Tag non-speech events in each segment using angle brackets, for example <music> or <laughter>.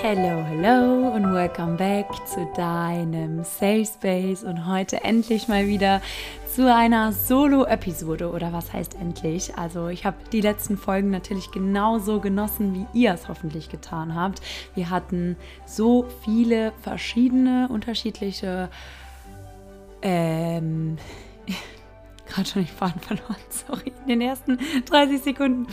Hello, hello und welcome back zu deinem Safe Space und heute endlich mal wieder zu einer Solo-Episode oder was heißt endlich? Also ich habe die letzten Folgen natürlich genauso genossen, wie ihr es hoffentlich getan habt. Wir hatten so viele verschiedene, unterschiedliche ähm, gerade schon den Faden verloren, <laughs> sorry, in den ersten 30 Sekunden.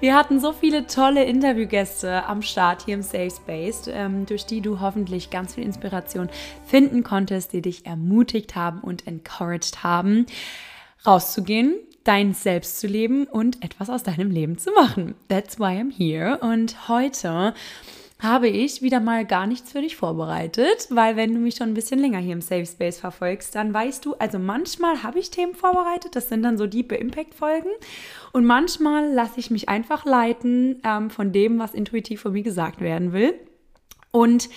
Wir hatten so viele tolle Interviewgäste am Start hier im Safe Space, ähm, durch die du hoffentlich ganz viel Inspiration finden konntest, die dich ermutigt haben und encouraged haben, rauszugehen, dein Selbst zu leben und etwas aus deinem Leben zu machen. That's why I'm here. Und heute habe ich wieder mal gar nichts für dich vorbereitet, weil wenn du mich schon ein bisschen länger hier im Safe Space verfolgst, dann weißt du, also manchmal habe ich Themen vorbereitet, das sind dann so Deep Impact Folgen und manchmal lasse ich mich einfach leiten ähm, von dem, was intuitiv von mir gesagt werden will. Und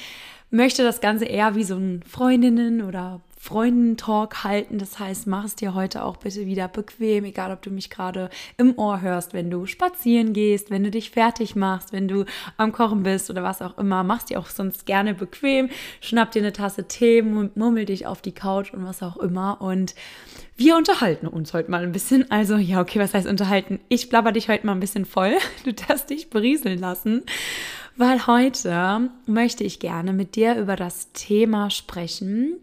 möchte das Ganze eher wie so ein Freundinnen- oder Freundentalk halten. Das heißt, mach es dir heute auch bitte wieder bequem, egal ob du mich gerade im Ohr hörst, wenn du spazieren gehst, wenn du dich fertig machst, wenn du am Kochen bist oder was auch immer. Mach es dir auch sonst gerne bequem. Schnapp dir eine Tasse Tee, murmel dich auf die Couch und was auch immer. Und wir unterhalten uns heute mal ein bisschen. Also, ja, okay, was heißt unterhalten? Ich blabber dich heute mal ein bisschen voll. <laughs> Du darfst dich berieseln lassen. Weil heute möchte ich gerne mit dir über das Thema sprechen,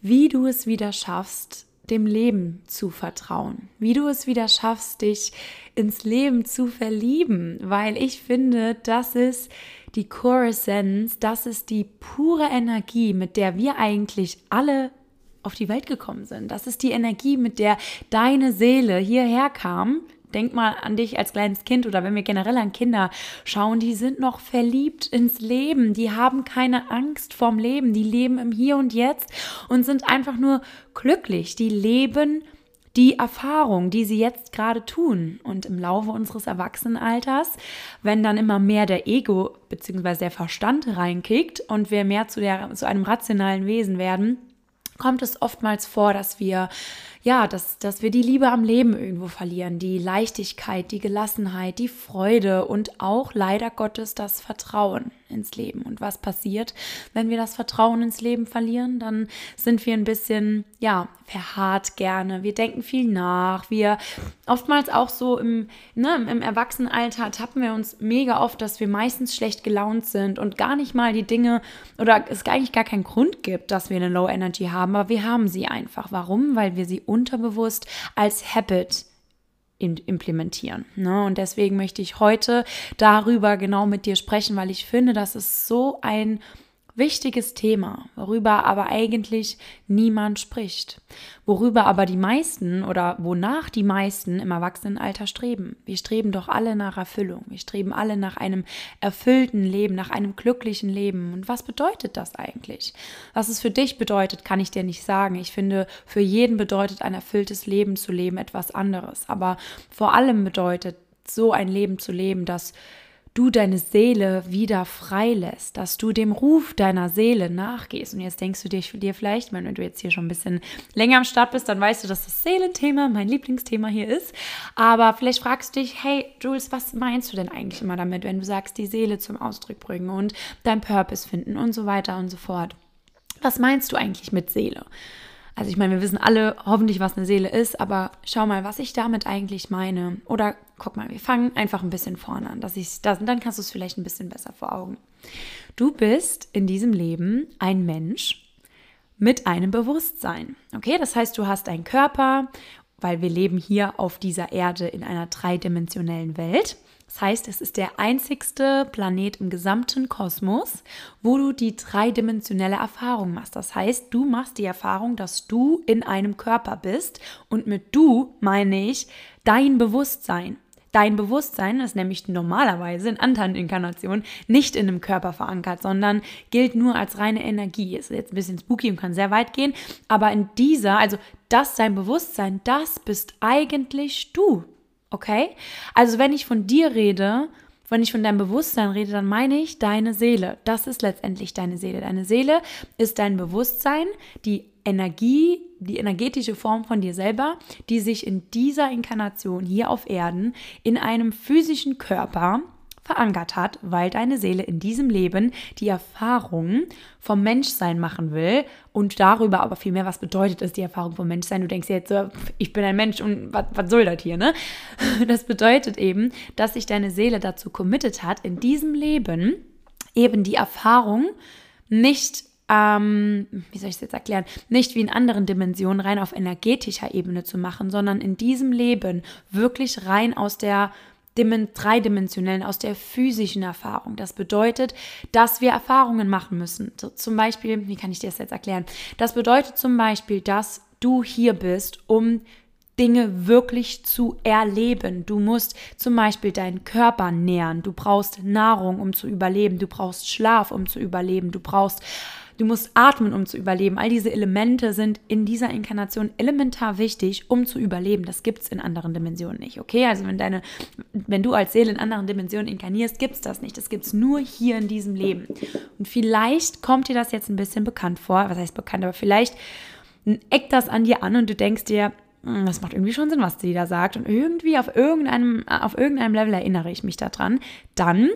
wie du es wieder schaffst, dem Leben zu vertrauen, wie du es wieder schaffst, dich ins Leben zu verlieben, weil ich finde, das ist die Core Essence, das ist die pure Energie, mit der wir eigentlich alle auf die Welt gekommen sind. Das ist die Energie, mit der deine Seele hierher kam, Denk mal an dich als kleines Kind oder wenn wir generell an Kinder schauen, die sind noch verliebt ins Leben, die haben keine Angst vorm Leben, die leben im Hier und Jetzt und sind einfach nur glücklich, die leben die Erfahrung, die sie jetzt gerade tun. Und im Laufe unseres Erwachsenenalters, wenn dann immer mehr der Ego bzw. der Verstand reinkickt und wir mehr zu, der, zu einem rationalen Wesen werden, kommt es oftmals vor, dass wir ja, dass, dass wir die Liebe am Leben irgendwo verlieren, die Leichtigkeit, die Gelassenheit, die Freude und auch leider Gottes das Vertrauen ins Leben. Und was passiert, wenn wir das Vertrauen ins Leben verlieren? Dann sind wir ein bisschen, ja, verharrt gerne. Wir denken viel nach. Wir oftmals auch so im, ne, im Erwachsenenalter tappen wir uns mega oft, dass wir meistens schlecht gelaunt sind und gar nicht mal die Dinge oder es eigentlich gar keinen Grund gibt, dass wir eine Low Energy haben, aber wir haben sie einfach. Warum? Weil wir sie unterbewusst als Habit implementieren. Ne? Und deswegen möchte ich heute darüber genau mit dir sprechen, weil ich finde, das ist so ein wichtiges Thema, worüber aber eigentlich niemand spricht, worüber aber die meisten oder wonach die meisten im Erwachsenenalter streben. Wir streben doch alle nach Erfüllung, wir streben alle nach einem erfüllten Leben, nach einem glücklichen Leben. Und was bedeutet das eigentlich? Was es für dich bedeutet, kann ich dir nicht sagen. Ich finde, für jeden bedeutet ein erfülltes Leben zu leben etwas anderes, aber vor allem bedeutet so ein Leben zu leben, dass du deine Seele wieder freilässt, dass du dem Ruf deiner Seele nachgehst. Und jetzt denkst du dir, dir vielleicht, wenn du jetzt hier schon ein bisschen länger am Start bist, dann weißt du, dass das Seelenthema mein Lieblingsthema hier ist. Aber vielleicht fragst du dich, hey Jules, was meinst du denn eigentlich immer damit, wenn du sagst, die Seele zum Ausdruck bringen und dein Purpose finden und so weiter und so fort? Was meinst du eigentlich mit Seele? Also ich meine, wir wissen alle hoffentlich, was eine Seele ist, aber schau mal, was ich damit eigentlich meine. Oder guck mal, wir fangen einfach ein bisschen vorne an, dass ich das, dann kannst du es vielleicht ein bisschen besser vor Augen. Du bist in diesem Leben ein Mensch mit einem Bewusstsein. Okay, das heißt, du hast einen Körper, weil wir leben hier auf dieser Erde in einer dreidimensionellen Welt. Das heißt, es ist der einzigste Planet im gesamten Kosmos, wo du die dreidimensionelle Erfahrung machst. Das heißt, du machst die Erfahrung, dass du in einem Körper bist und mit du meine ich dein Bewusstsein. Dein Bewusstsein ist nämlich normalerweise in anderen Inkarnationen nicht in einem Körper verankert, sondern gilt nur als reine Energie. Ist jetzt ein bisschen spooky und kann sehr weit gehen, aber in dieser, also das dein Bewusstsein, das bist eigentlich du. Okay? Also wenn ich von dir rede, wenn ich von deinem Bewusstsein rede, dann meine ich deine Seele. Das ist letztendlich deine Seele. Deine Seele ist dein Bewusstsein, die Energie, die energetische Form von dir selber, die sich in dieser Inkarnation hier auf Erden in einem physischen Körper verankert hat, weil deine Seele in diesem Leben die Erfahrung vom Menschsein machen will und darüber aber viel mehr, was bedeutet es, die Erfahrung vom Menschsein. Du denkst jetzt, ich bin ein Mensch und was, was soll das hier, ne? <laughs> Das bedeutet eben, dass sich deine Seele dazu committed hat, in diesem Leben eben die Erfahrung nicht ähm, wie soll ich es jetzt erklären, nicht wie in anderen Dimensionen rein auf energetischer Ebene zu machen, sondern in diesem Leben wirklich rein aus der dreidimensionellen, aus der physischen Erfahrung. Das bedeutet, dass wir Erfahrungen machen müssen. So, zum Beispiel, wie kann ich dir das jetzt erklären? Das bedeutet zum Beispiel, dass du hier bist, um Dinge wirklich zu erleben. Du musst zum Beispiel deinen Körper nähren. Du brauchst Nahrung, um zu überleben. Du brauchst Schlaf, um zu überleben. Du brauchst Du musst atmen, um zu überleben. All diese Elemente sind in dieser Inkarnation elementar wichtig, um zu überleben. Das gibt es in anderen Dimensionen nicht, okay? Also wenn, deine, wenn du als Seele in anderen Dimensionen inkarnierst, gibt es das nicht. Das gibt es nur hier in diesem Leben. Und vielleicht kommt dir das jetzt ein bisschen bekannt vor. Was heißt bekannt? Aber vielleicht eckt das an dir an und du denkst dir, hm, das macht irgendwie schon Sinn, was sie da sagt. Und irgendwie auf irgendeinem, auf irgendeinem Level erinnere ich mich daran. Dann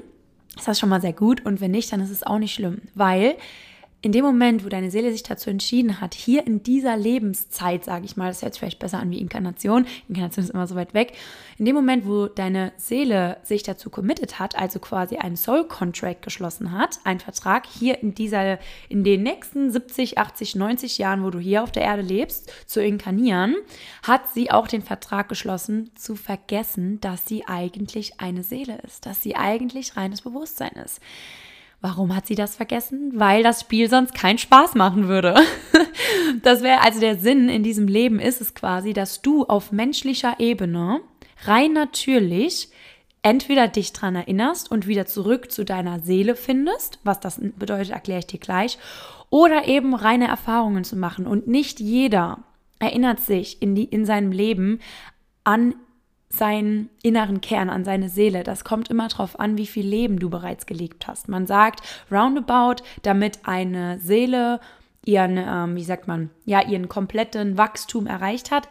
ist das schon mal sehr gut. Und wenn nicht, dann ist es auch nicht schlimm. Weil in dem Moment, wo deine Seele sich dazu entschieden hat, hier in dieser Lebenszeit, sage ich mal, das hört sich vielleicht besser an wie Inkarnation, Inkarnation ist immer so weit weg, in dem Moment, wo deine Seele sich dazu committed hat, also quasi einen Soul Contract geschlossen hat, einen Vertrag hier in dieser, in den nächsten 70, 80, 90 Jahren, wo du hier auf der Erde lebst, zu inkarnieren, hat sie auch den Vertrag geschlossen, zu vergessen, dass sie eigentlich eine Seele ist, dass sie eigentlich reines Bewusstsein ist. Warum hat sie das vergessen? Weil das Spiel sonst keinen Spaß machen würde. <laughs> Das wäre also der Sinn in diesem Leben ist es quasi, dass du auf menschlicher Ebene rein natürlich entweder dich dran erinnerst und wieder zurück zu deiner Seele findest, was das bedeutet, erkläre ich dir gleich, oder eben reine Erfahrungen zu machen. Und nicht jeder erinnert sich in, die, in seinem Leben an seinen inneren Kern, an seine Seele. Das kommt immer darauf an, wie viel Leben du bereits gelebt hast. Man sagt roundabout, damit eine Seele ihren, ähm, wie sagt man, ja, ihren kompletten Wachstum erreicht hat,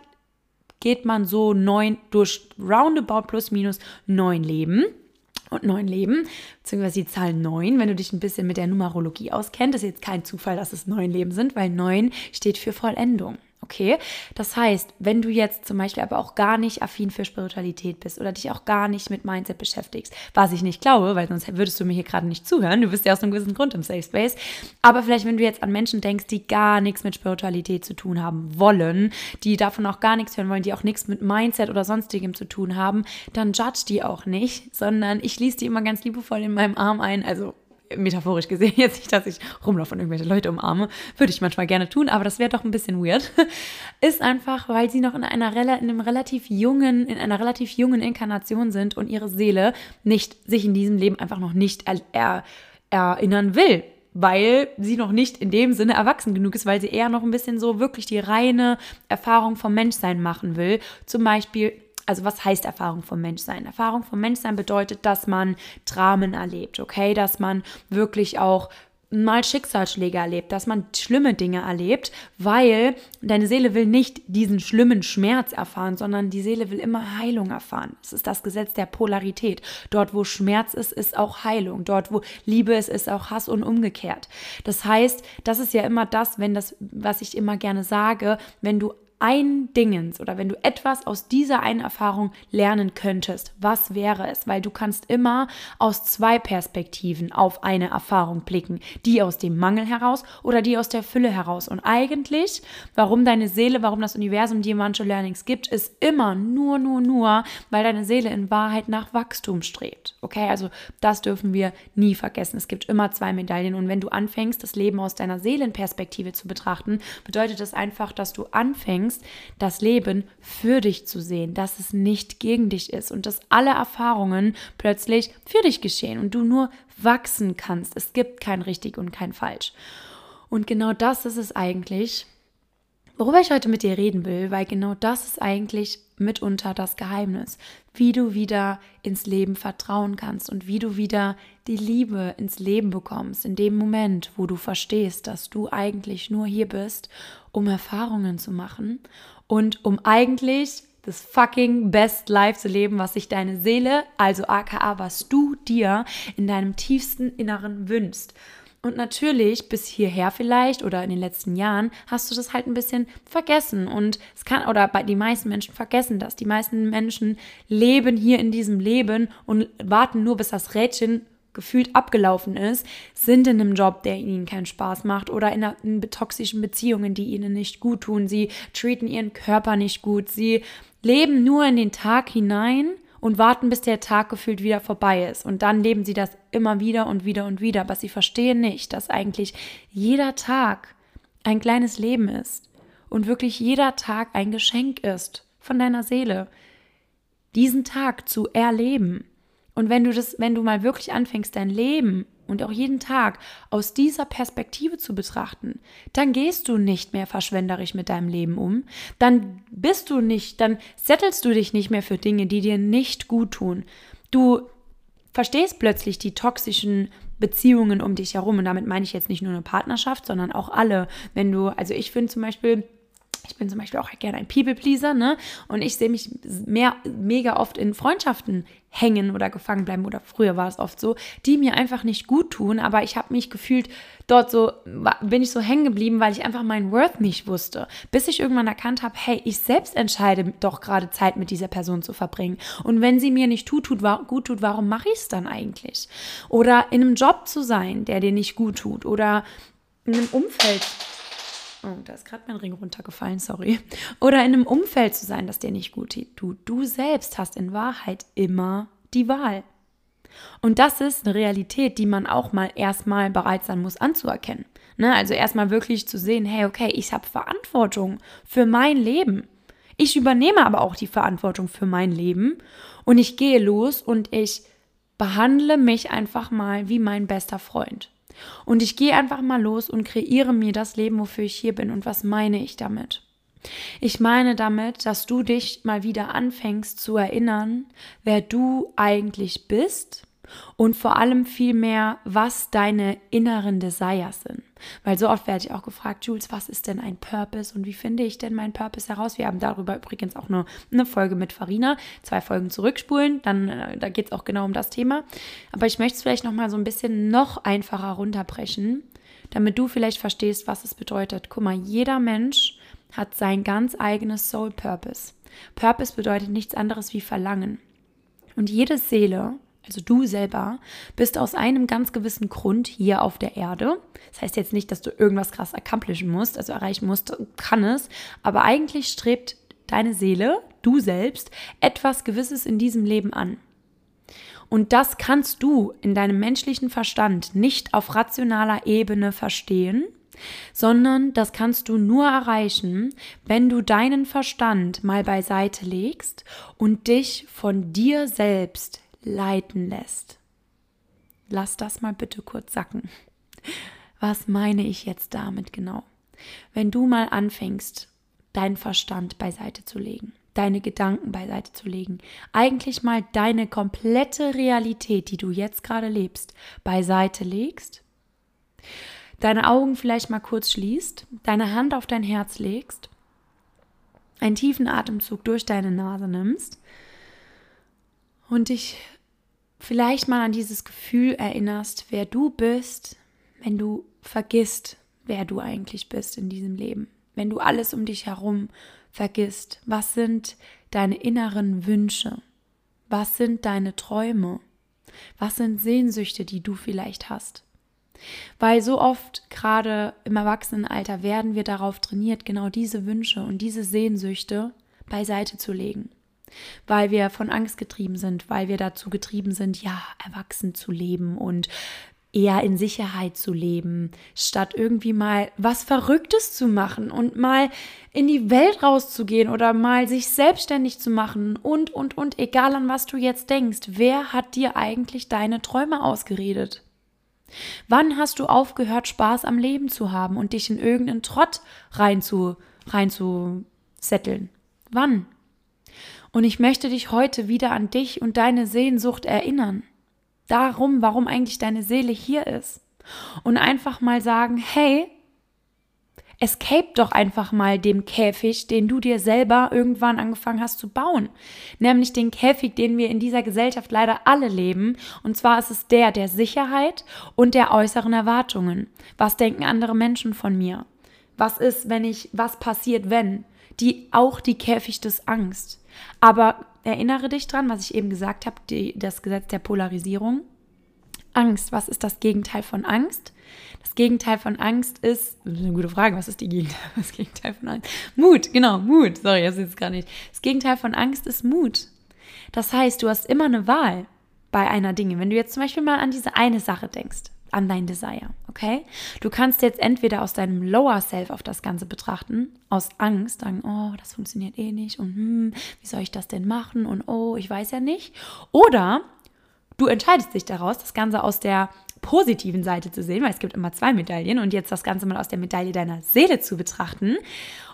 geht man so neun durch roundabout plus minus neun Leben und neun Leben, beziehungsweise die Zahl neun, wenn du dich ein bisschen mit der Numerologie auskennst, ist jetzt kein Zufall, dass es neun Leben sind, weil neun steht für Vollendung. Okay, das heißt, wenn du jetzt zum Beispiel aber auch gar nicht affin für Spiritualität bist oder dich auch gar nicht mit Mindset beschäftigst, was ich nicht glaube, weil sonst würdest du mir hier gerade nicht zuhören, du bist ja aus einem gewissen Grund im Safe Space, aber vielleicht, wenn du jetzt an Menschen denkst, die gar nichts mit Spiritualität zu tun haben wollen, die davon auch gar nichts hören wollen, die auch nichts mit Mindset oder sonstigem zu tun haben, dann judge die auch nicht, sondern ich schließe die immer ganz liebevoll in meinem Arm ein, also metaphorisch gesehen, jetzt nicht, dass ich rumlaufe und irgendwelche Leute umarme, würde ich manchmal gerne tun, aber das wäre doch ein bisschen weird, <laughs> ist einfach, weil sie noch in einer in einem relativ jungen, in einer relativ jungen Inkarnation sind und ihre Seele nicht sich in diesem Leben einfach noch nicht er, er, erinnern will, weil sie noch nicht in dem Sinne erwachsen genug ist, weil sie eher noch ein bisschen so wirklich die reine Erfahrung vom Menschsein machen will. Zum Beispiel also was heißt Erfahrung vom Menschsein? Erfahrung vom Menschsein bedeutet, dass man Dramen erlebt, okay, dass man wirklich auch mal Schicksalsschläge erlebt, dass man schlimme Dinge erlebt, weil deine Seele will nicht diesen schlimmen Schmerz erfahren, sondern die Seele will immer Heilung erfahren. Das ist das Gesetz der Polarität. Dort, wo Schmerz ist, ist auch Heilung. Dort, wo Liebe ist, ist auch Hass und umgekehrt. Das heißt, das ist ja immer das, wenn das, was ich immer gerne sage, wenn du ein Dingens oder wenn du etwas aus dieser einen Erfahrung lernen könntest, was wäre es? Weil du kannst immer aus zwei Perspektiven auf eine Erfahrung blicken. Die aus dem Mangel heraus oder die aus der Fülle heraus. Und eigentlich, warum deine Seele, warum das Universum dir manche Learnings gibt, ist immer nur, nur, nur, weil deine Seele in Wahrheit nach Wachstum strebt. Okay, also das dürfen wir nie vergessen. Es gibt immer zwei Medaillen. Und wenn du anfängst, das Leben aus deiner Seelenperspektive zu betrachten, bedeutet das einfach, dass du anfängst, anfängst, das Leben für dich zu sehen, dass es nicht gegen dich ist und dass alle Erfahrungen plötzlich für dich geschehen und du nur wachsen kannst. Es gibt kein richtig und kein falsch. Und genau das ist es eigentlich, worüber ich heute mit dir reden will, weil genau das ist eigentlich mitunter das Geheimnis, wie du wieder ins Leben vertrauen kannst und wie du wieder die Liebe ins Leben bekommst, in dem Moment, wo du verstehst, dass du eigentlich nur hier bist, um Erfahrungen zu machen und um eigentlich das fucking best life zu leben, was sich deine Seele, also aka was du dir in deinem tiefsten Inneren wünschst. Und natürlich bis hierher vielleicht oder in den letzten Jahren hast du das halt ein bisschen vergessen. Und es kann, oder bei die meisten Menschen vergessen das. Die meisten Menschen leben hier in diesem Leben und warten nur, bis das Rädchen gefühlt abgelaufen ist, sind in einem Job, der ihnen keinen Spaß macht oder in, in toxischen Beziehungen, die ihnen nicht gut tun. Sie treaten ihren Körper nicht gut. Sie leben nur in den Tag hinein und warten, bis der Tag gefühlt wieder vorbei ist. Und dann leben sie das immer wieder und wieder und wieder. Aber sie verstehen nicht, dass eigentlich jeder Tag ein kleines Leben ist und wirklich jeder Tag ein Geschenk ist von deiner Seele. Diesen Tag zu erleben und wenn du das, wenn du mal wirklich anfängst, dein Leben und auch jeden Tag aus dieser Perspektive zu betrachten, dann gehst du nicht mehr verschwenderisch mit deinem Leben um, dann bist du nicht, dann settelst du dich nicht mehr für Dinge, die dir nicht gut tun. Du verstehst plötzlich die toxischen Beziehungen um dich herum und damit meine ich jetzt nicht nur eine Partnerschaft, sondern auch alle. Wenn du, also ich finde zum Beispiel, ich bin zum Beispiel auch gerne ein People-Pleaser, ne? Und ich sehe mich mehr, mega oft in Freundschaften hängen oder gefangen bleiben, oder früher war es oft so, die mir einfach nicht gut tun, aber ich habe mich gefühlt, dort so, bin ich so hängen geblieben, weil ich einfach meinen Worth nicht wusste. Bis ich irgendwann erkannt habe, hey, ich selbst entscheide doch gerade Zeit mit dieser Person zu verbringen. Und wenn sie mir nicht tut, tut gut tut, warum mache ich es dann eigentlich? Oder in einem Job zu sein, der dir nicht gut tut, oder in einem Umfeld Oh, da ist gerade mein Ring runtergefallen, sorry. Oder in einem Umfeld zu sein, das dir nicht gut tut. Du selbst hast in Wahrheit immer die Wahl. Und das ist eine Realität, die man auch mal erstmal bereit sein muss anzuerkennen. Ne? Also erstmal wirklich zu sehen, hey, okay, ich habe Verantwortung für mein Leben. Ich übernehme aber auch die Verantwortung für mein Leben und ich gehe los und ich behandle mich einfach mal wie mein bester Freund. Und ich gehe einfach mal los und kreiere mir das Leben, wofür ich hier bin. Und was meine ich damit? Ich meine damit, dass du dich mal wieder anfängst zu erinnern, wer du eigentlich bist und vor allem viel mehr, was deine inneren Desires sind. Weil so oft werde ich auch gefragt, Jules, was ist denn ein Purpose und wie finde ich denn meinen Purpose heraus? Wir haben darüber übrigens auch nur eine Folge mit Farina, zwei Folgen zurückspulen, dann äh, da geht es auch genau um das Thema. Aber ich möchte es vielleicht noch mal so ein bisschen noch einfacher runterbrechen, damit du vielleicht verstehst, was es bedeutet. Guck mal, jeder Mensch hat sein ganz eigenes Soul Purpose. Purpose bedeutet nichts anderes wie Verlangen. Und jede Seele also du selber, bist aus einem ganz gewissen Grund hier auf der Erde. Das heißt jetzt nicht, dass du irgendwas krass accomplishen musst, also erreichen musst, kann es, aber eigentlich strebt deine Seele, du selbst, etwas Gewisses in diesem Leben an. Und das kannst du in deinem menschlichen Verstand nicht auf rationaler Ebene verstehen, sondern das kannst du nur erreichen, wenn du deinen Verstand mal beiseite legst und dich von dir selbst leiten lässt. Lass das mal bitte kurz sacken. Was meine ich jetzt damit genau? Wenn du mal anfängst, deinen Verstand beiseite zu legen, deine Gedanken beiseite zu legen, eigentlich mal deine komplette Realität, die du jetzt gerade lebst, beiseite legst, deine Augen vielleicht mal kurz schließt, deine Hand auf dein Herz legst, einen tiefen Atemzug durch deine Nase nimmst und dich vielleicht mal an dieses Gefühl erinnerst, wer du bist, wenn du vergisst, wer du eigentlich bist in diesem Leben. Wenn du alles um dich herum vergisst. Was sind deine inneren Wünsche? Was sind deine Träume? Was sind Sehnsüchte, die du vielleicht hast? Weil so oft, gerade im Erwachsenenalter, werden wir darauf trainiert, genau diese Wünsche und diese Sehnsüchte beiseite zu legen weil wir von Angst getrieben sind, weil wir dazu getrieben sind, ja, erwachsen zu leben und eher in Sicherheit zu leben, statt irgendwie mal was Verrücktes zu machen und mal in die Welt rauszugehen oder mal sich selbstständig zu machen und, und, und, egal an was du jetzt denkst, wer hat dir eigentlich deine Träume ausgeredet? Wann hast du aufgehört, Spaß am Leben zu haben und dich in irgendeinen Trott rein zu, rein zu setteln? Wann? Und ich möchte dich heute wieder an dich und deine Sehnsucht erinnern. Darum, warum eigentlich deine Seele hier ist. Und einfach mal sagen, hey, Escape doch einfach mal dem Käfig, den du dir selber irgendwann angefangen hast zu bauen. Nämlich den Käfig, den wir in dieser Gesellschaft leider alle leben. Und zwar ist es der der Sicherheit und der äußeren Erwartungen. Was denken andere Menschen von mir? Was ist, wenn ich, was passiert, wenn? Die, auch die Käfig des Angst. Aber erinnere dich dran, was ich eben gesagt habe, die, das Gesetz der Polarisierung. Angst, was ist das Gegenteil von Angst? Das Gegenteil von Angst ist, das ist eine gute Frage, was ist die Gegenteil, <laughs> das Gegenteil von Angst? Mut, genau, Mut. Sorry, das ist gar nicht. Das Gegenteil von Angst ist Mut. Das heißt, du hast immer eine Wahl bei einer Dinge. Wenn du jetzt zum Beispiel mal an diese eine Sache denkst, an dein Desire, okay? Du kannst jetzt entweder aus deinem Lower Self auf das Ganze betrachten, aus Angst, sagen, oh, das funktioniert eh nicht und hm, wie soll ich das denn machen und oh, ich weiß ja nicht. Oder du entscheidest dich daraus, das Ganze aus der positiven Seite zu sehen, weil es gibt immer zwei Medaillen und jetzt das Ganze mal aus der Medaille deiner Seele zu betrachten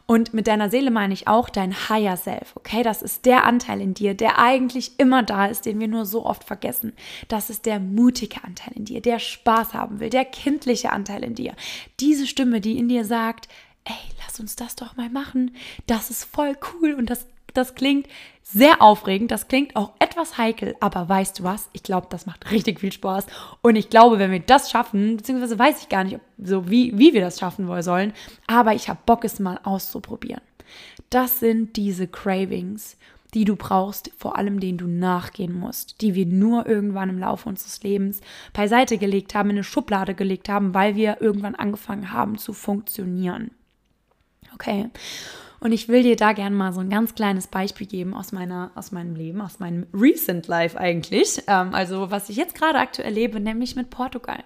und mit deiner Seele meine ich auch dein Higher Self, okay? Das ist der Anteil in dir, der eigentlich immer da ist, den wir nur so oft vergessen. Das ist der mutige Anteil in dir, der Spaß haben will, der kindliche Anteil in dir. Diese Stimme, die in dir sagt, ey, lass uns das doch mal machen. Das ist voll cool und das das klingt sehr aufregend, das klingt auch etwas heikel, aber weißt du was? Ich glaube, das macht richtig viel Spaß. Und ich glaube, wenn wir das schaffen, beziehungsweise weiß ich gar nicht, so wie, wie wir das schaffen wollen sollen, aber ich habe Bock, es mal auszuprobieren. Das sind diese Cravings, die du brauchst, vor allem denen du nachgehen musst, die wir nur irgendwann im Laufe unseres Lebens beiseite gelegt haben, in eine Schublade gelegt haben, weil wir irgendwann angefangen haben zu funktionieren. Okay. Und ich will dir da gerne mal so ein ganz kleines Beispiel geben aus, meiner, aus meinem Leben, aus meinem Recent Life eigentlich. Ähm, also was ich jetzt gerade aktuell lebe, nämlich mit Portugal.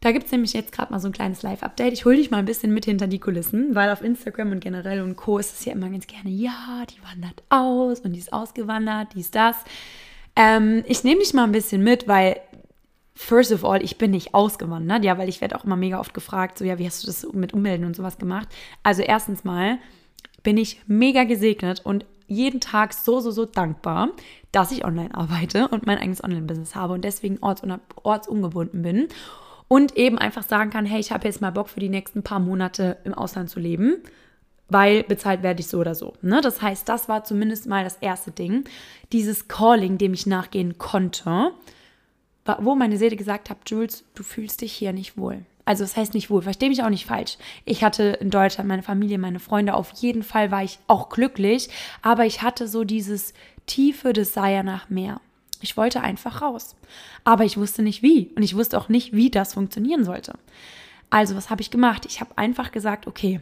Da gibt es nämlich jetzt gerade mal so ein kleines Live-Update. Ich hole dich mal ein bisschen mit hinter die Kulissen, weil auf Instagram und generell und Co. ist es ja immer ganz gerne, ja, die wandert aus und die ist ausgewandert, dies, das. Ähm, ich nehme dich mal ein bisschen mit, weil First of all, ich bin nicht ausgewandert, ja, weil ich werde auch immer mega oft gefragt, so ja, wie hast du das mit Ummelden und sowas gemacht? Also erstens mal bin ich mega gesegnet und jeden Tag so, so, so dankbar, dass ich online arbeite und mein eigenes Online-Business habe und deswegen ortsungebunden bin und eben einfach sagen kann, hey, ich habe jetzt mal Bock für die nächsten paar Monate im Ausland zu leben, weil bezahlt werde ich so oder so. Ne? Das heißt, das war zumindest mal das erste Ding, dieses Calling, dem ich nachgehen konnte wo meine Seele gesagt hat, Jules, du fühlst dich hier nicht wohl. Also das heißt nicht wohl, verstehe mich auch nicht falsch. Ich hatte in Deutschland meine Familie, meine Freunde, auf jeden Fall war ich auch glücklich, aber ich hatte so dieses tiefe Desire nach mehr. Ich wollte einfach raus. Aber ich wusste nicht wie und ich wusste auch nicht, wie das funktionieren sollte. Also was habe ich gemacht? Ich habe einfach gesagt, okay,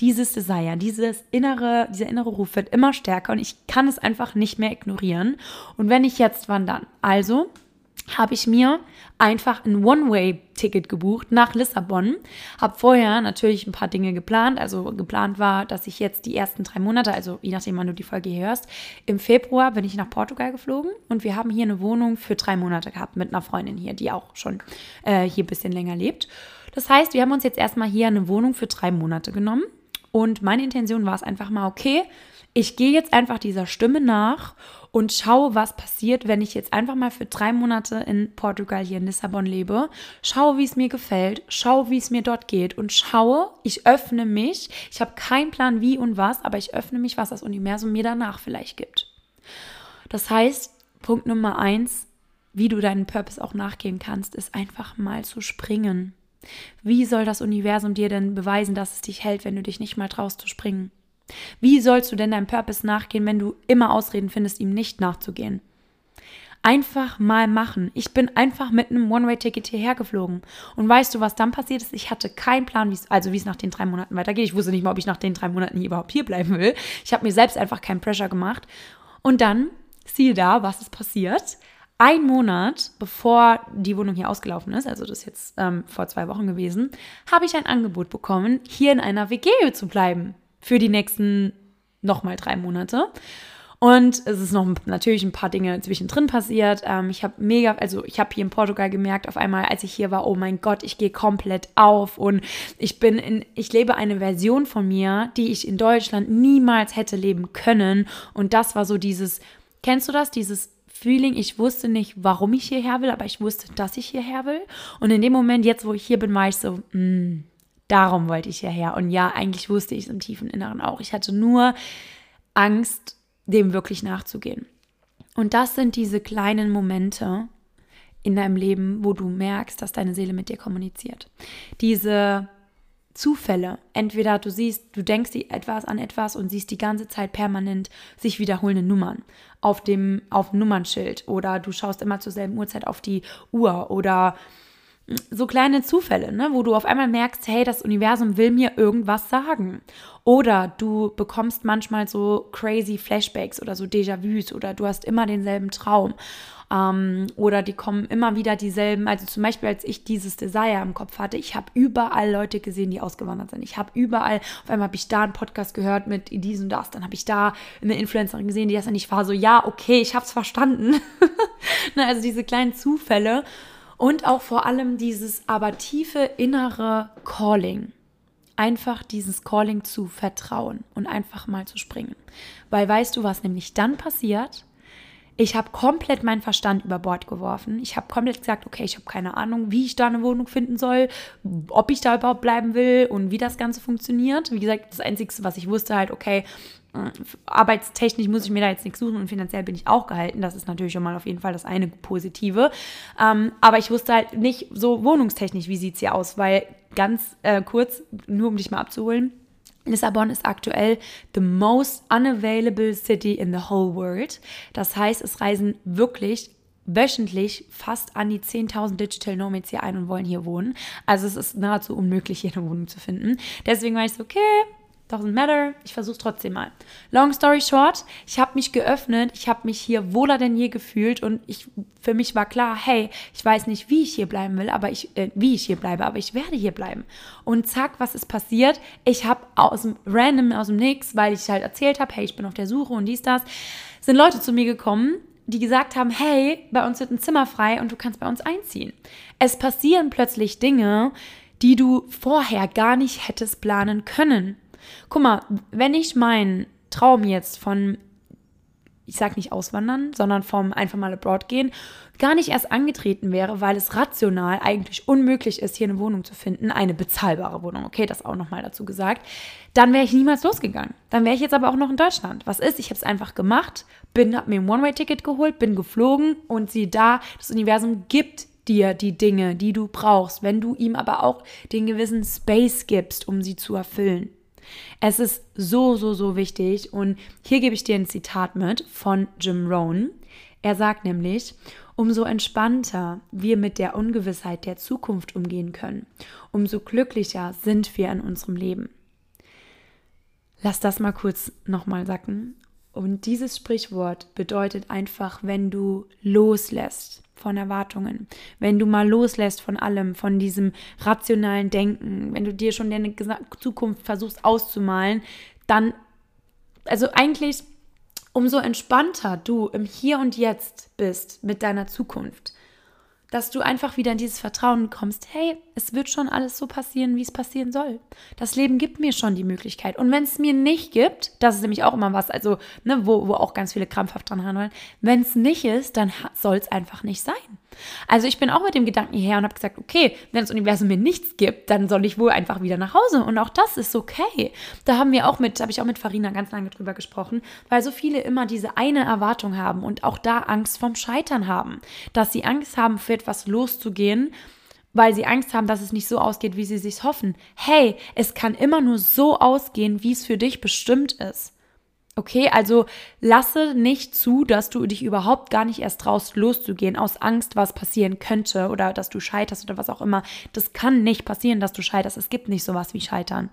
dieses Desire, dieses innere, dieser innere Ruf wird immer stärker und ich kann es einfach nicht mehr ignorieren. Und wenn ich jetzt, wann dann? Also habe ich mir einfach ein One-Way-Ticket gebucht nach Lissabon. Habe vorher natürlich ein paar Dinge geplant. Also geplant war, dass ich jetzt die ersten drei Monate, also je nachdem, wann du die Folge hier hörst, im Februar bin ich nach Portugal geflogen und wir haben hier eine Wohnung für drei Monate gehabt mit einer Freundin hier, die auch schon äh, hier ein bisschen länger lebt. Das heißt, wir haben uns jetzt erstmal hier eine Wohnung für drei Monate genommen und meine Intention war es einfach mal, okay, ich gehe jetzt einfach dieser Stimme nach und schaue, was passiert, wenn ich jetzt einfach mal für drei Monate in Portugal hier in Lissabon lebe. Schaue, wie es mir gefällt, schaue, wie es mir dort geht und schaue, ich öffne mich. Ich habe keinen Plan, wie und was, aber ich öffne mich, was das Universum mir danach vielleicht gibt. Das heißt, Punkt Nummer eins, wie du deinen Purpose auch nachgehen kannst, ist einfach mal zu springen. Wie soll das Universum dir denn beweisen, dass es dich hält, wenn du dich nicht mal traust zu springen? Wie sollst du denn deinem Purpose nachgehen, wenn du immer Ausreden findest, ihm nicht nachzugehen? Einfach mal machen. Ich bin einfach mit einem One-Way-Ticket hierher geflogen. Und weißt du, was dann passiert ist? Ich hatte keinen Plan, also wie es nach den drei Monaten weitergeht. Ich wusste nicht mal, ob ich nach den drei Monaten hier überhaupt hier bleiben will. Ich habe mir selbst einfach keinen Pressure gemacht. Und dann, siehe da, was ist passiert? Ein Monat bevor die Wohnung hier ausgelaufen ist, also das ist jetzt ähm, vor zwei Wochen gewesen, habe ich ein Angebot bekommen, hier in einer WG zu bleiben für die nächsten nochmal drei Monate. Und es ist noch natürlich ein paar Dinge zwischendrin passiert. Ähm, ich habe mega, also ich habe hier in Portugal gemerkt, auf einmal, als ich hier war, oh mein Gott, ich gehe komplett auf und ich bin in, ich lebe eine Version von mir, die ich in Deutschland niemals hätte leben können. Und das war so dieses, kennst du das? Dieses Feeling, ich wusste nicht, warum ich hierher will, aber ich wusste, dass ich hierher will. Und in dem Moment, jetzt wo ich hier bin, war ich so, mh, mm, Darum wollte ich hierher. Und ja, eigentlich wusste ich es im tiefen Inneren auch. Ich hatte nur Angst, dem wirklich nachzugehen. Und das sind diese kleinen Momente in deinem Leben, wo du merkst, dass deine Seele mit dir kommuniziert. Diese Zufälle. Entweder du siehst, du denkst etwas an etwas und siehst die ganze Zeit permanent sich wiederholende Nummern auf dem, auf Nummernschild oder du schaust immer zur selben Uhrzeit auf die Uhr oder so kleine Zufälle, ne, wo du auf einmal merkst, hey, das Universum will mir irgendwas sagen. Oder du bekommst manchmal so crazy Flashbacks oder so Déjà-vus oder du hast immer denselben Traum. Ähm, oder die kommen immer wieder dieselben. Also zum Beispiel, als ich dieses Desire im Kopf hatte, ich habe überall Leute gesehen, die ausgewandert sind. Ich habe überall, auf einmal habe ich da einen Podcast gehört mit dies und das. Dann habe ich da eine Influencerin gesehen, die das dann nicht war. So, ja, okay, ich habe es verstanden. <laughs> ne, also diese kleinen Zufälle. Und auch vor allem dieses aber tiefe innere Calling. Einfach dieses Calling zu vertrauen und einfach mal zu springen. Weil weißt du, was nämlich dann passiert? Ich habe komplett meinen Verstand über Bord geworfen. Ich habe komplett gesagt, okay, ich habe keine Ahnung, wie ich da eine Wohnung finden soll, ob ich da überhaupt bleiben will und wie das Ganze funktioniert. Wie gesagt, das Einzige, was ich wusste, halt, okay, arbeitstechnisch muss ich mir da jetzt nichts suchen und finanziell bin ich auch gehalten. Das ist natürlich schon mal auf jeden Fall das eine Positive. Ähm, aber ich wusste halt nicht so wohnungstechnisch, wie sieht es hier aus, weil ganz äh, kurz, nur um dich mal abzuholen, Lissabon ist aktuell the most unavailable city in the whole world. Das heißt, es reisen wirklich wöchentlich fast an die 10.000 Digital Nomads hier ein und wollen hier wohnen. Also es ist nahezu unmöglich, hier eine Wohnung zu finden. Deswegen war ich so, okay, Doesn't matter, ich versuche trotzdem mal. Long story short, ich habe mich geöffnet, ich habe mich hier wohler denn je gefühlt und ich, für mich war klar, hey, ich weiß nicht, wie ich hier bleiben will, aber ich, äh, wie ich hier bleibe, aber ich werde hier bleiben. Und zack, was ist passiert? Ich habe aus dem Random, aus dem Nix, weil ich halt erzählt habe, hey, ich bin auf der Suche und dies, das, sind Leute zu mir gekommen, die gesagt haben, hey, bei uns wird ein Zimmer frei und du kannst bei uns einziehen. Es passieren plötzlich Dinge, die du vorher gar nicht hättest planen können. Guck mal, wenn ich meinen Traum jetzt von, ich sag nicht auswandern, sondern vom einfach mal abroad gehen, gar nicht erst angetreten wäre, weil es rational eigentlich unmöglich ist, hier eine Wohnung zu finden, eine bezahlbare Wohnung, okay, das auch nochmal dazu gesagt, dann wäre ich niemals losgegangen. Dann wäre ich jetzt aber auch noch in Deutschland. Was ist? Ich habe es einfach gemacht, bin, habe mir ein One-Way-Ticket geholt, bin geflogen und sieh da, das Universum gibt dir die Dinge, die du brauchst, wenn du ihm aber auch den gewissen Space gibst, um sie zu erfüllen. Es ist so, so, so wichtig. Und hier gebe ich dir ein Zitat mit von Jim Rohn. Er sagt nämlich, umso entspannter wir mit der Ungewissheit der Zukunft umgehen können, umso glücklicher sind wir in unserem Leben. Lass das mal kurz nochmal sacken. Und dieses Sprichwort bedeutet einfach, wenn du loslässt, von Erwartungen. Wenn du mal loslässt von allem, von diesem rationalen Denken, wenn du dir schon deine Zukunft versuchst auszumalen, dann, also eigentlich, umso entspannter du im Hier und Jetzt bist mit deiner Zukunft, dass du einfach wieder in dieses Vertrauen kommst, hey, es wird schon alles so passieren, wie es passieren soll. Das Leben gibt mir schon die Möglichkeit. Und wenn es mir nicht gibt, das ist nämlich auch immer was, also, ne, wo, wo auch ganz viele krampfhaft dran handeln, wenn es nicht ist, dann soll es einfach nicht sein. Also ich bin auch mit dem Gedanken hierher und habe gesagt, okay, wenn das Universum mir nichts gibt, dann soll ich wohl einfach wieder nach Hause. Und auch das ist okay. Da haben wir auch mit, habe ich auch mit Farina ganz lange drüber gesprochen, weil so viele immer diese eine Erwartung haben und auch da Angst vom Scheitern haben. Dass sie Angst haben, für etwas loszugehen, weil sie Angst haben, dass es nicht so ausgeht, wie sie sich hoffen. Hey, es kann immer nur so ausgehen, wie es für dich bestimmt ist. Okay, also lasse nicht zu, dass du dich überhaupt gar nicht erst traust, loszugehen, aus Angst, was passieren könnte oder dass du scheiterst oder was auch immer. Das kann nicht passieren, dass du scheiterst. Es gibt nicht sowas wie Scheitern.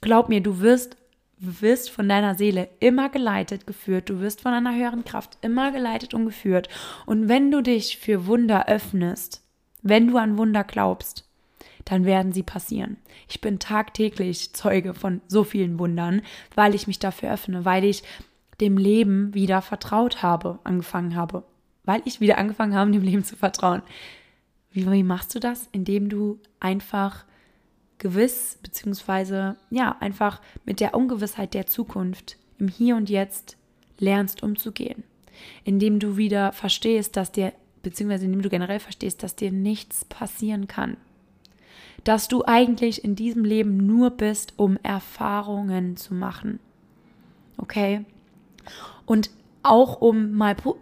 Glaub mir, du wirst, wirst von deiner Seele immer geleitet, geführt. Du wirst von einer höheren Kraft immer geleitet und geführt. Und wenn du dich für Wunder öffnest, wenn du an Wunder glaubst, dann werden sie passieren. Ich bin tagtäglich Zeuge von so vielen Wundern, weil ich mich dafür öffne, weil ich dem Leben wieder vertraut habe, angefangen habe, weil ich wieder angefangen habe, <laughs> dem Leben zu vertrauen. Wie, wie machst du das? Indem du einfach gewiss, beziehungsweise ja, einfach mit der Ungewissheit der Zukunft im Hier und Jetzt lernst umzugehen. Indem du wieder verstehst, dass dir, beziehungsweise indem du generell verstehst, dass dir nichts passieren kann dass du eigentlich in diesem Leben nur bist, um Erfahrungen zu machen. Okay? Und auch um mal po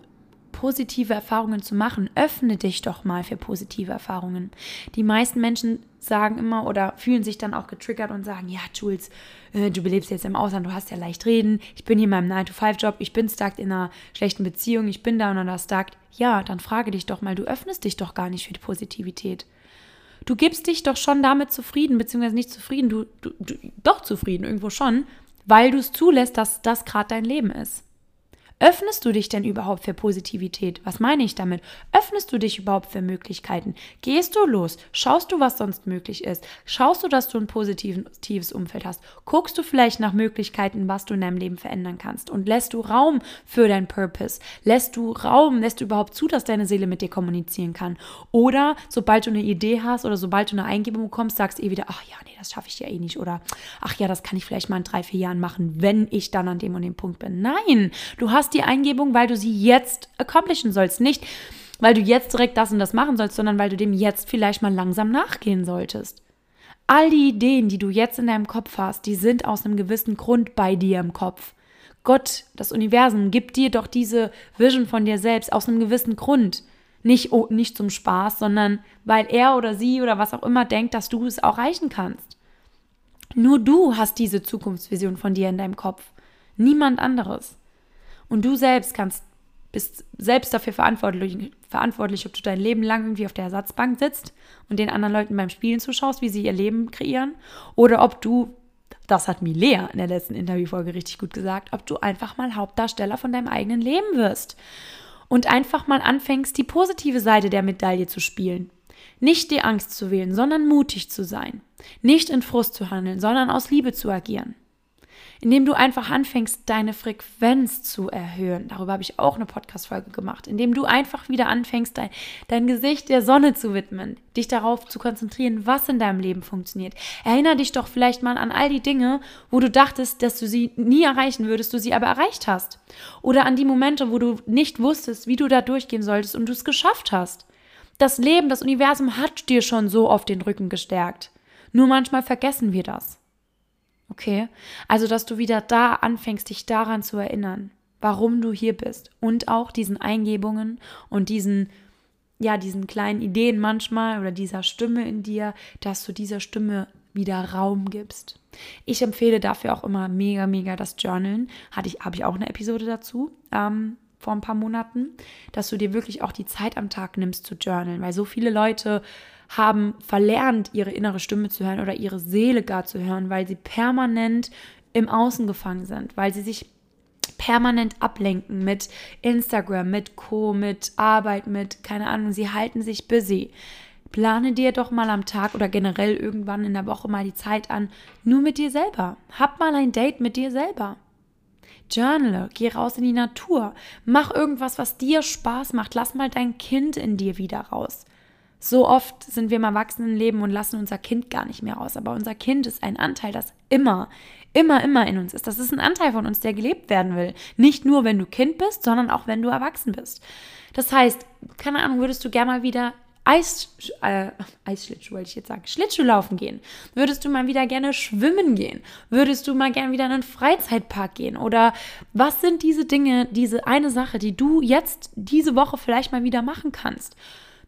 positive Erfahrungen zu machen, öffne dich doch mal für positive Erfahrungen. Die meisten Menschen sagen immer oder fühlen sich dann auch getriggert und sagen, ja, Jules, äh, du belebst jetzt im Ausland, du hast ja leicht reden, ich bin hier in meinem 9-to-5-Job, ich bin stuck in einer schlechten Beziehung, ich bin da und da stuck. Ja, dann frage dich doch mal, du öffnest dich doch gar nicht für die Positivität. Du gibst dich doch schon damit zufrieden, beziehungsweise nicht zufrieden, du, du, du doch zufrieden irgendwo schon, weil du es zulässt, dass das gerade dein Leben ist. Öffnest du dich denn überhaupt für Positivität? Was meine ich damit? Öffnest du dich überhaupt für Möglichkeiten? Gehst du los? Schaust du, was sonst möglich ist? Schaust du, dass du ein positives Umfeld hast? Guckst du vielleicht nach Möglichkeiten, was du in deinem Leben verändern kannst? Und lässt du Raum für deinen Purpose? Lässt du Raum, lässt du überhaupt zu, dass deine Seele mit dir kommunizieren kann? Oder sobald du eine Idee hast oder sobald du eine Eingebung bekommst, sagst du eh wieder, ach ja, nee, das schaffe ich ja eh nicht. Oder ach ja, das kann ich vielleicht mal in drei, vier Jahren machen, wenn ich dann an dem und dem Punkt bin. Nein, du hast hast die Eingebung, weil du sie jetzt accomplishen sollst. Nicht, weil du jetzt direkt das und das machen sollst, sondern weil du dem jetzt vielleicht mal langsam nachgehen solltest. All die Ideen, die du jetzt in deinem Kopf hast, die sind aus einem gewissen Grund bei dir im Kopf. Gott, das Universum, gibt dir doch diese Vision von dir selbst aus einem gewissen Grund. Nicht, oh, nicht zum Spaß, sondern weil er oder sie oder was auch immer denkt, dass du es auch erreichen kannst. Nur du hast diese Zukunftsvision von dir in deinem Kopf. Niemand anderes. Und du selbst kannst, bist selbst dafür verantwortlich, verantwortlich, ob du dein Leben lang irgendwie auf der Ersatzbank sitzt und den anderen Leuten beim Spielen zuschaust, wie sie ihr Leben kreieren, oder ob du, das hat Milea in der letzten Interviewfolge richtig gut gesagt, ob du einfach mal Hauptdarsteller von deinem eigenen Leben wirst und einfach mal anfängst, die positive Seite der Medaille zu spielen. Nicht die Angst zu wählen, sondern mutig zu sein. Nicht in Frust zu handeln, sondern aus Liebe zu agieren indem du einfach anfängst, deine Frequenz zu erhöhen. Darüber habe ich auch eine Podcast-Folge gemacht. Indem du einfach wieder anfängst, dein, dein Gesicht der Sonne zu widmen, dich darauf zu konzentrieren, was in deinem Leben funktioniert. Erinner dich doch vielleicht mal an all die Dinge, wo du dachtest, dass du sie nie erreichen würdest, du sie aber erreicht hast. Oder an die Momente, wo du nicht wusstest, wie du da durchgehen solltest und du es geschafft hast. Das Leben, das Universum hat dir schon so oft den Rücken gestärkt. Nur manchmal vergessen wir das. Okay? Also, dass du wieder da anfängst, dich daran zu erinnern, warum du hier bist und auch diesen Eingebungen und diesen ja, diesen kleinen Ideen manchmal oder dieser Stimme in dir, dass du dieser Stimme wieder Raum gibst. Ich empfehle dafür auch immer mega, mega das Journalen. Hatte ich, habe ich auch eine Episode dazu ähm, vor ein paar Monaten, dass du dir wirklich auch die Zeit am Tag nimmst zu journalen, weil so viele Leute haben verlernt, ihre innere Stimme zu hören oder ihre Seele gar zu hören, weil sie permanent im Außen gefangen sind, weil sie sich permanent ablenken mit Instagram, mit Co, mit Arbeit, mit, keine Ahnung, sie halten sich busy. Plane dir doch mal am Tag oder generell irgendwann in der Woche mal die Zeit an, nur mit dir selber. Hab mal ein Date mit dir selber. Journal, geh raus in die Natur, mach irgendwas, was dir Spaß macht, lass mal dein Kind in dir wieder raus. So oft sind wir im Erwachsenenleben und lassen unser Kind gar nicht mehr raus. Aber unser Kind ist ein Anteil, das immer, immer, immer in uns ist. Das ist ein Anteil von uns, der gelebt werden will. Nicht nur, wenn du Kind bist, sondern auch, wenn du erwachsen bist. Das heißt, keine Ahnung, würdest du gerne mal wieder Eis, äh, Eisschlittschuh wollte ich jetzt sagen, Schlittschuh laufen gehen? Würdest du mal wieder gerne schwimmen gehen? Würdest du mal gerne wieder in einen Freizeitpark gehen? Oder was sind diese Dinge, diese eine Sache, die du jetzt diese Woche vielleicht mal wieder machen kannst?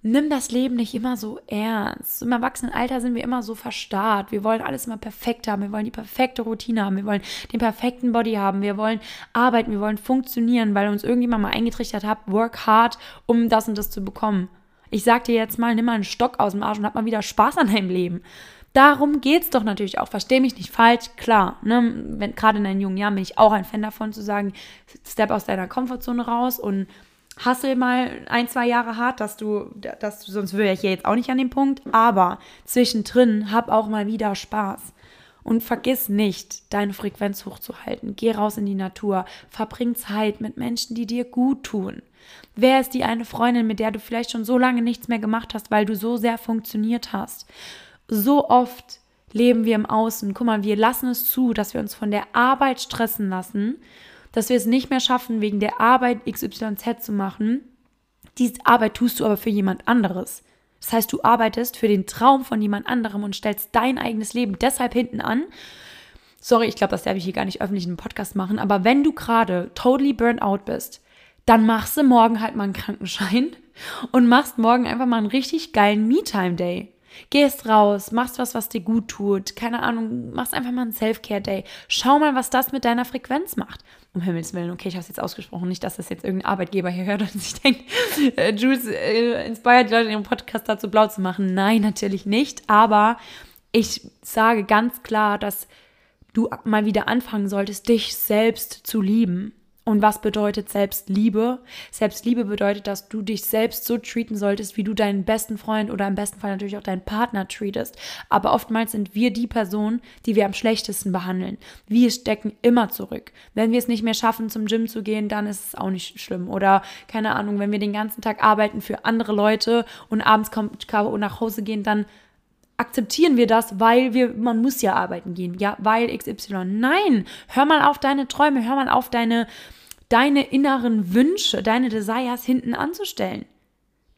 Nimm das Leben nicht immer so ernst. Im Erwachsenenalter sind wir immer so verstarrt. Wir wollen alles immer perfekt haben. Wir wollen die perfekte Routine haben. Wir wollen den perfekten Body haben. Wir wollen arbeiten. Wir wollen funktionieren, weil uns irgendjemand mal eingetrichtert hat, work hard, um das und das zu bekommen. Ich sag dir jetzt mal, nimm mal einen Stock aus dem Arsch und hab mal wieder Spaß an deinem Leben. Darum geht es doch natürlich auch. Verstehe mich nicht falsch, klar. Ne? Gerade in deinen jungen Jahren bin ich auch ein Fan davon zu sagen, step aus deiner Komfortzone raus und hassel mal ein, zwei Jahre hart, dass du, dass du, sonst wäre ich ja jetzt auch nicht an dem Punkt. Aber zwischendrin hab auch mal wieder Spaß. Und vergiss nicht, deine Frequenz hochzuhalten. Geh raus in die Natur. Verbring Zeit mit Menschen, die dir gut tun. Wer ist die eine Freundin, mit der du vielleicht schon so lange nichts mehr gemacht hast, weil du so sehr funktioniert hast? So oft leben wir im Außen. Guck mal, wir lassen es zu, dass wir uns von der Arbeit stressen lassen dass wir es nicht mehr schaffen, wegen der Arbeit XYZ zu machen. Diese Arbeit tust du aber für jemand anderes. Das heißt, du arbeitest für den Traum von jemand anderem und stellst dein eigenes Leben deshalb hinten an. Sorry, ich glaube, das darf ich hier gar nicht öffentlich in einem Podcast machen, aber wenn du gerade totally burnt out bist, dann machst du morgen halt mal einen Krankenschein <laughs> und machst morgen einfach mal einen richtig geilen Me-Time-Day. Gehst raus, machst was, was dir gut tut. Keine Ahnung, machst einfach mal einen Self-Care-Day. Schau mal, was das mit deiner Frequenz macht. Um Himmels Willen, okay, ich habe es jetzt ausgesprochen. Nicht, dass das jetzt irgendein Arbeitgeber hier hört und sich denkt, <laughs> äh, Jules äh, inspiriert die Leute in ihrem Podcast dazu blau zu machen. Nein, natürlich nicht. Aber ich sage ganz klar, dass du mal wieder anfangen solltest, dich selbst zu lieben. Und was bedeutet Selbstliebe? Selbstliebe bedeutet, dass du dich selbst so treaten solltest, wie du deinen besten Freund oder im besten Fall natürlich auch deinen Partner treatest. Aber oftmals sind wir die Person, die wir am schlechtesten behandeln. Wir stecken immer zurück. Wenn wir es nicht mehr schaffen, zum Gym zu gehen, dann ist es auch nicht schlimm. Oder keine Ahnung, wenn wir den ganzen Tag arbeiten für andere Leute und abends kommt K.O. nach Hause gehen, dann akzeptieren wir das, weil wir, man muss ja arbeiten gehen, ja, weil XY. Nein, hör mal auf deine Träume, hör mal auf deine, deine inneren Wünsche, deine Desires hinten anzustellen.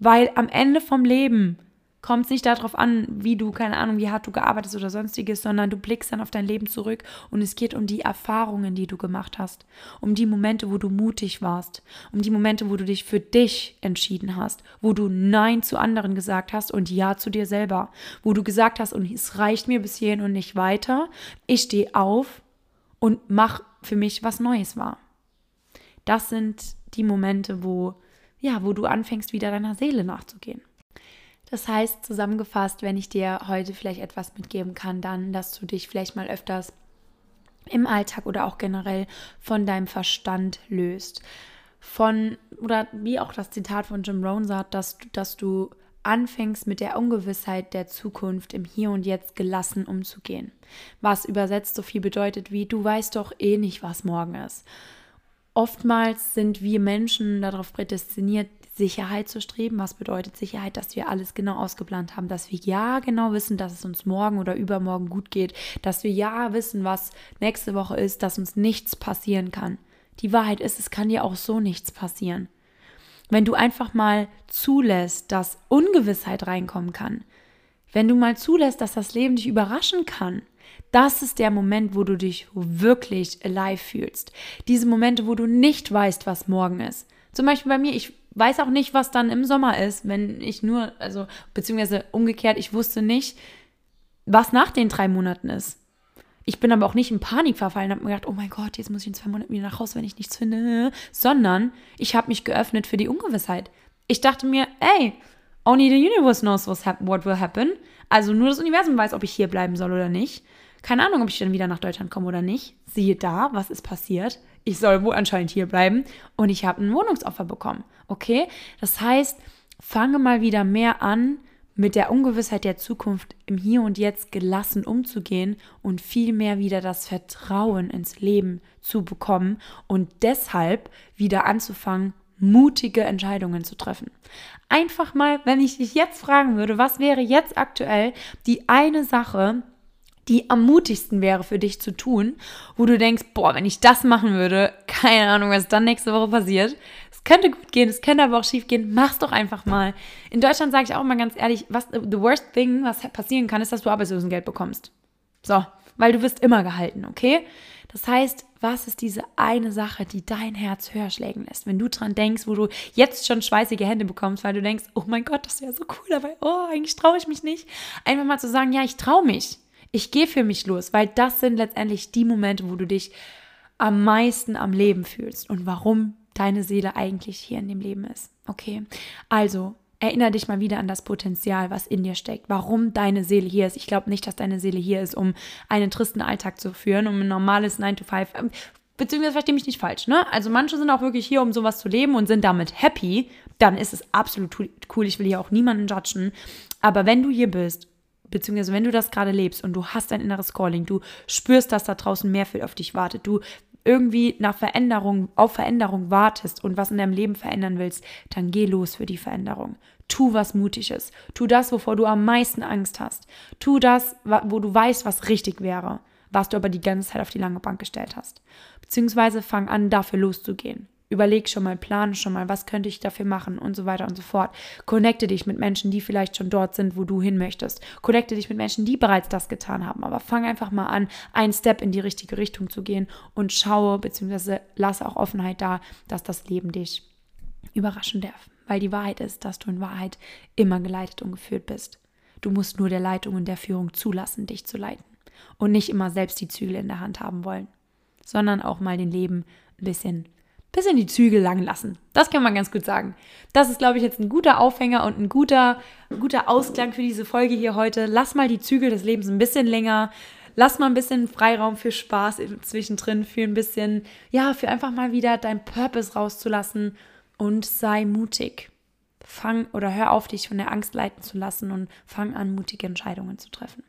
Weil am Ende vom Leben kommt es nicht darauf an, wie du, keine Ahnung, wie hart du gearbeitet hast oder sonstiges, sondern du blickst dann auf dein Leben zurück und es geht um die Erfahrungen, die du gemacht hast, um die Momente, wo du mutig warst, um die Momente, wo du dich für dich entschieden hast, wo du Nein zu anderen gesagt hast und Ja zu dir selber, wo du gesagt hast, und es reicht mir bis hierhin und nicht weiter, ich stehe auf und mach für mich was Neues wahr. Das sind die Momente, wo ja, wo du anfängst, wieder deiner Seele nachzugehen. Das heißt, zusammengefasst, wenn ich dir heute vielleicht etwas mitgeben kann, dann, dass du dich vielleicht mal öfters im Alltag oder auch generell von deinem Verstand löst. Von, oder wie auch das Zitat von Jim Rohn sagt, dass, dass du anfängst mit der Ungewissheit der Zukunft im Hier und Jetzt gelassen umzugehen. Was übersetzt so viel bedeutet wie, du weißt doch eh nicht, was morgen ist. Oftmals sind wir Menschen darauf prädestiniert, Sicherheit zu streben. Was bedeutet Sicherheit? Dass wir alles genau ausgeplant haben, dass wir ja genau wissen, dass es uns morgen oder übermorgen gut geht, dass wir ja wissen, was nächste Woche ist, dass uns nichts passieren kann. Die Wahrheit ist, es kann dir auch so nichts passieren. Wenn du einfach mal zulässt, dass Ungewissheit reinkommen kann, wenn du mal zulässt, dass das Leben dich überraschen kann, das ist der Moment, wo du dich wirklich alive fühlst. Diese Momente, wo du nicht weißt, was morgen ist. Zum Beispiel bei mir, ich weiß auch nicht, was dann im Sommer ist, wenn ich nur, also, beziehungsweise umgekehrt, ich wusste nicht, was nach den drei Monaten ist. Ich bin aber auch nicht in Panik verfallen und habe mir gedacht, oh mein Gott, jetzt muss ich in zwei Monaten wieder nach Hause, wenn ich nichts finde. Sondern ich habe mich geöffnet für die Ungewissheit. Ich dachte mir, ey, only the universe knows what will happen. Also nur das Universum weiß, ob ich hier bleiben soll oder nicht. Keine Ahnung, ob ich dann wieder nach Deutschland komme oder nicht. Siehe da, was ist passiert? Ich soll wohl anscheinend hier bleiben und ich habe ein Wohnungsoffer bekommen. Okay? Das heißt, fange mal wieder mehr an, mit der Ungewissheit der Zukunft im Hier und Jetzt gelassen umzugehen und viel mehr wieder das Vertrauen ins Leben zu bekommen und deshalb wieder anzufangen, mutige Entscheidungen zu treffen. Einfach mal, wenn ich dich jetzt fragen würde, was wäre jetzt aktuell die eine Sache, die am mutigsten wäre für dich zu tun, wo du denkst, boah, wenn ich das machen würde, keine Ahnung, was dann nächste Woche passiert. Es könnte gut gehen, es könnte aber auch schief gehen. Mach's doch einfach mal. In Deutschland sage ich auch mal ganz ehrlich, was the worst thing, was passieren kann, ist, dass du Arbeitslosengeld bekommst. So, weil du wirst immer gehalten, okay? Das heißt, was ist diese eine Sache, die dein Herz höher schlägen lässt? Wenn du dran denkst, wo du jetzt schon schweißige Hände bekommst, weil du denkst, oh mein Gott, das wäre so cool, aber oh, eigentlich traue ich mich nicht. Einfach mal zu sagen, ja, ich traue mich ich gehe für mich los, weil das sind letztendlich die Momente, wo du dich am meisten am Leben fühlst und warum deine Seele eigentlich hier in dem Leben ist. Okay, also erinnere dich mal wieder an das Potenzial, was in dir steckt, warum deine Seele hier ist. Ich glaube nicht, dass deine Seele hier ist, um einen tristen Alltag zu führen, um ein normales 9 to 5 ähm, beziehungsweise verstehe mich nicht falsch, ne? Also manche sind auch wirklich hier, um sowas zu leben und sind damit happy, dann ist es absolut cool. Ich will hier auch niemanden judgen. Aber wenn du hier bist beziehungsweise wenn du das gerade lebst und du hast ein inneres Calling, du spürst, dass da draußen mehr viel auf dich wartet, du irgendwie nach Veränderung, auf Veränderung wartest und was in deinem Leben verändern willst, dann geh los für die Veränderung. Tu was Mutiges. Tu das, wovor du am meisten Angst hast. Tu das, wo du weißt, was richtig wäre, was du aber die ganze Zeit auf die lange Bank gestellt hast. Beziehungsweise fang an, dafür loszugehen. Überleg schon mal, plane schon mal, was könnte ich dafür machen und so weiter und so fort. Connecte dich mit Menschen, die vielleicht schon dort sind, wo du hin möchtest. Connecte dich mit Menschen, die bereits das getan haben. Aber fang einfach mal an, einen Step in die richtige Richtung zu gehen und schaue bzw. lasse auch Offenheit da, dass das Leben dich überraschen darf. Weil die Wahrheit ist, dass du in Wahrheit immer geleitet und geführt bist. Du musst nur der Leitung und der Führung zulassen, dich zu leiten. Und nicht immer selbst die Zügel in der Hand haben wollen, sondern auch mal den Leben ein bisschen bisschen die Zügel lang lassen. Das kann man ganz gut sagen. Das ist, glaube ich, jetzt ein guter Aufhänger und ein guter, guter Ausklang für diese Folge hier heute. Lass mal die Zügel des Lebens ein bisschen länger. Lass mal ein bisschen Freiraum für Spaß zwischendrin, für ein bisschen, ja, für einfach mal wieder dein Purpose rauszulassen und sei mutig. Fang oder hör auf, dich von der Angst leiten zu lassen und fang an, mutige Entscheidungen zu treffen.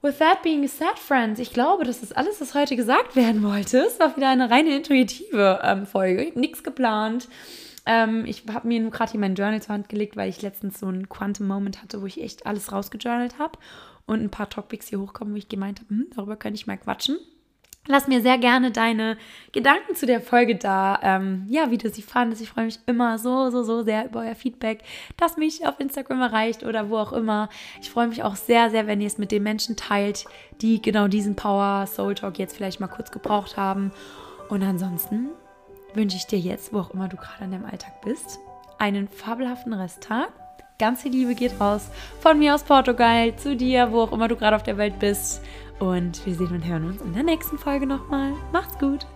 With that being said, friends, ich glaube, das ist alles, was heute gesagt werden wollte. Es war wieder eine reine intuitive ähm, Folge. Nichts geplant. Ähm, ich habe mir nur gerade hier mein Journal zur Hand gelegt, weil ich letztens so einen Quantum Moment hatte, wo ich echt alles rausgejournalt habe und ein paar Topics hier hochkommen, wo ich gemeint habe, hm, darüber könnte ich mal quatschen. Lass mir sehr gerne deine Gedanken zu der Folge da. Ähm, ja, wie du sie fandest. Ich freue mich immer so, so, so sehr über euer Feedback, das mich auf Instagram erreicht oder wo auch immer. Ich freue mich auch sehr, sehr, wenn ihr es mit den Menschen teilt, die genau diesen Power Soul Talk jetzt vielleicht mal kurz gebraucht haben. Und ansonsten wünsche ich dir jetzt, wo auch immer du gerade in deinem Alltag bist, einen fabelhaften Resttag. Ganz viel Liebe geht raus von mir aus Portugal zu dir, wo auch immer du gerade auf der Welt bist. Und wir sehen und hören uns in der nächsten Folge nochmal. Macht's gut!